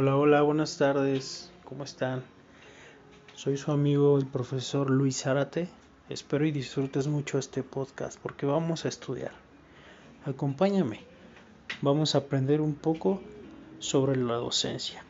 Hola, hola, buenas tardes. ¿Cómo están? Soy su amigo el profesor Luis Zárate. Espero y disfrutes mucho este podcast porque vamos a estudiar. Acompáñame. Vamos a aprender un poco sobre la docencia.